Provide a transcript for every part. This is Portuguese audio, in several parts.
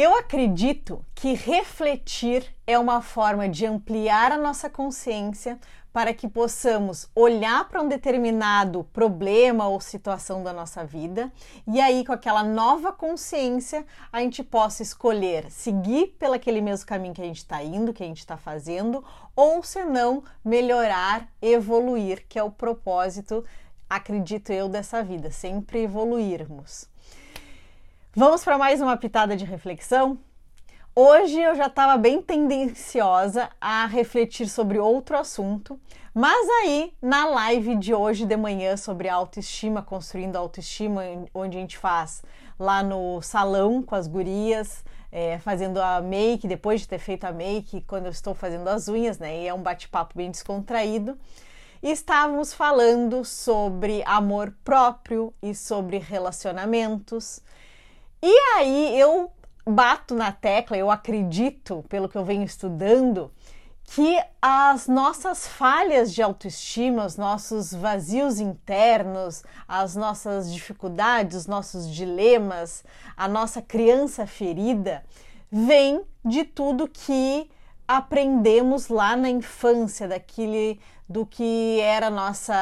Eu acredito que refletir é uma forma de ampliar a nossa consciência para que possamos olhar para um determinado problema ou situação da nossa vida e aí, com aquela nova consciência, a gente possa escolher seguir pelo aquele mesmo caminho que a gente está indo, que a gente está fazendo, ou se não, melhorar, evoluir, que é o propósito, acredito eu, dessa vida, sempre evoluirmos. Vamos para mais uma pitada de reflexão? Hoje eu já estava bem tendenciosa a refletir sobre outro assunto, mas aí na live de hoje de manhã sobre autoestima, construindo autoestima, onde a gente faz lá no salão com as gurias, é, fazendo a make, depois de ter feito a make, quando eu estou fazendo as unhas, né? E é um bate-papo bem descontraído. Estávamos falando sobre amor próprio e sobre relacionamentos. E aí eu bato na tecla, eu acredito, pelo que eu venho estudando, que as nossas falhas de autoestima, os nossos vazios internos, as nossas dificuldades, os nossos dilemas, a nossa criança ferida, vem de tudo que aprendemos lá na infância, daquele do que era nossa,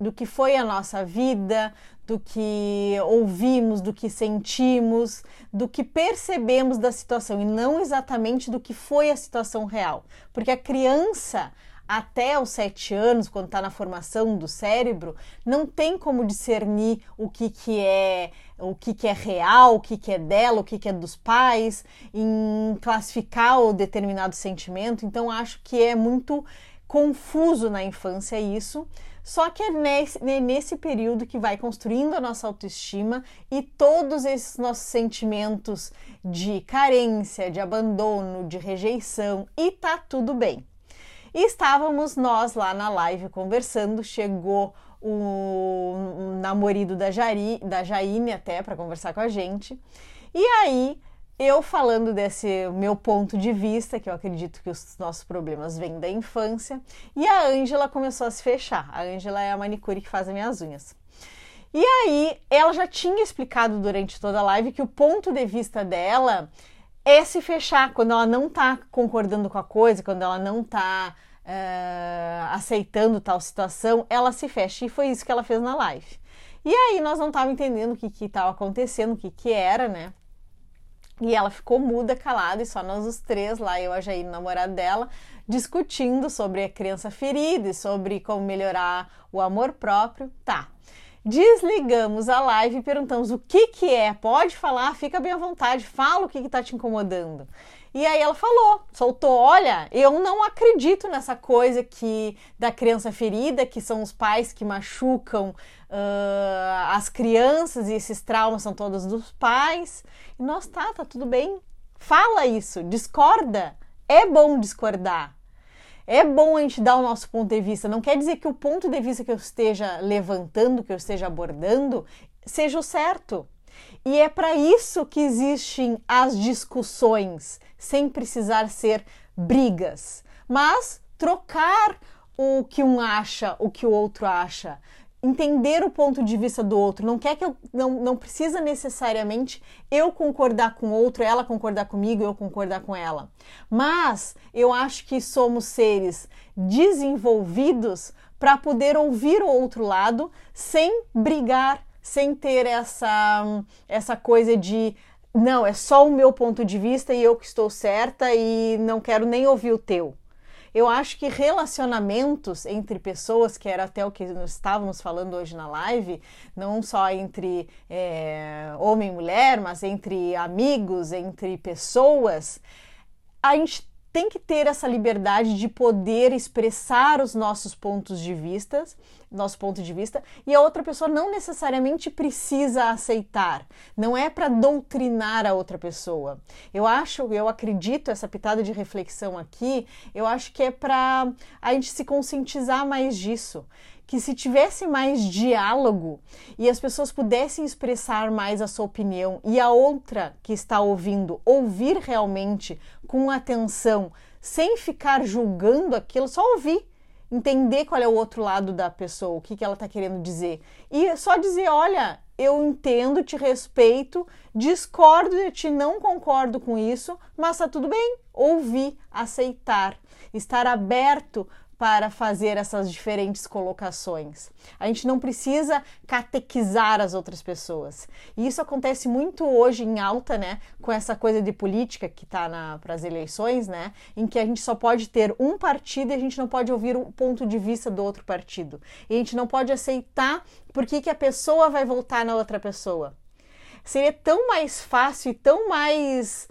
do que foi a nossa vida, do que ouvimos, do que sentimos, do que percebemos da situação e não exatamente do que foi a situação real. Porque a criança, até os sete anos, quando está na formação do cérebro, não tem como discernir o que, que é o que, que é real, o que, que é dela, o que, que é dos pais, em classificar o determinado sentimento. Então, acho que é muito confuso na infância isso. Só que é nesse, é nesse período que vai construindo a nossa autoestima e todos esses nossos sentimentos de carência, de abandono, de rejeição e tá tudo bem. E estávamos nós lá na live conversando, chegou o namorado da, Jari, da Jaine até para conversar com a gente. E aí eu falando desse meu ponto de vista, que eu acredito que os nossos problemas vêm da infância, e a Ângela começou a se fechar. A Ângela é a manicure que faz as minhas unhas. E aí, ela já tinha explicado durante toda a live que o ponto de vista dela é se fechar quando ela não tá concordando com a coisa, quando ela não tá uh, aceitando tal situação, ela se fecha. E foi isso que ela fez na live. E aí, nós não estávamos entendendo o que estava acontecendo, o que, que era, né? E ela ficou muda, calada, e só nós os três lá, eu, a Jair, o namorado dela, discutindo sobre a criança ferida e sobre como melhorar o amor próprio. Tá. Desligamos a live e perguntamos o que que é. Pode falar, fica bem à vontade, fala o que que tá te incomodando. E aí ela falou, soltou, olha, eu não acredito nessa coisa que da criança ferida, que são os pais que machucam uh, as crianças e esses traumas são todos dos pais. E nós tá, tá tudo bem. Fala isso, discorda. É bom discordar. É bom a gente dar o nosso ponto de vista. Não quer dizer que o ponto de vista que eu esteja levantando, que eu esteja abordando, seja o certo. E é para isso que existem as discussões, sem precisar ser brigas, mas trocar o que um acha, o que o outro acha, entender o ponto de vista do outro. Não quer que eu não, não precisa necessariamente eu concordar com o outro, ela concordar comigo, eu concordar com ela. Mas eu acho que somos seres desenvolvidos para poder ouvir o outro lado sem brigar, sem ter essa essa coisa de não, é só o meu ponto de vista e eu que estou certa e não quero nem ouvir o teu. Eu acho que relacionamentos entre pessoas, que era até o que estávamos falando hoje na live, não só entre é, homem e mulher, mas entre amigos, entre pessoas, a gente tem que ter essa liberdade de poder expressar os nossos pontos de vista, nosso ponto de vista, e a outra pessoa não necessariamente precisa aceitar. Não é para doutrinar a outra pessoa. Eu acho, eu acredito essa pitada de reflexão aqui, eu acho que é para a gente se conscientizar mais disso que se tivesse mais diálogo e as pessoas pudessem expressar mais a sua opinião e a outra que está ouvindo ouvir realmente com atenção, sem ficar julgando aquilo, só ouvir, entender qual é o outro lado da pessoa, o que, que ela está querendo dizer e só dizer, olha, eu entendo, te respeito, discordo de ti, não concordo com isso, mas tá tudo bem. Ouvir, aceitar, estar aberto para fazer essas diferentes colocações. A gente não precisa catequizar as outras pessoas. E isso acontece muito hoje em alta, né, com essa coisa de política que está para as eleições, né, em que a gente só pode ter um partido e a gente não pode ouvir o ponto de vista do outro partido. E a gente não pode aceitar por que, que a pessoa vai votar na outra pessoa. Seria tão mais fácil e tão mais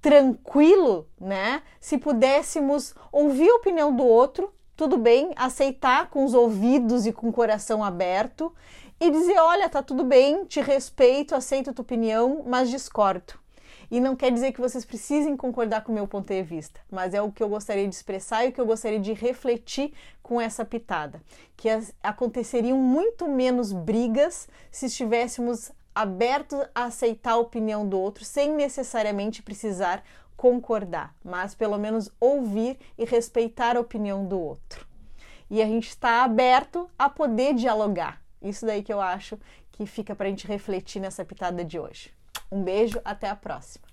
tranquilo, né? Se pudéssemos ouvir a opinião do outro, tudo bem, aceitar com os ouvidos e com o coração aberto e dizer: olha, tá tudo bem, te respeito, aceito a tua opinião, mas discordo. E não quer dizer que vocês precisem concordar com o meu ponto de vista, mas é o que eu gostaria de expressar e o que eu gostaria de refletir com essa pitada. Que as, aconteceriam muito menos brigas se estivéssemos abertos a aceitar a opinião do outro sem necessariamente precisar concordar, mas pelo menos ouvir e respeitar a opinião do outro. E a gente está aberto a poder dialogar. Isso daí que eu acho que fica para a gente refletir nessa pitada de hoje. Um beijo, até a próxima.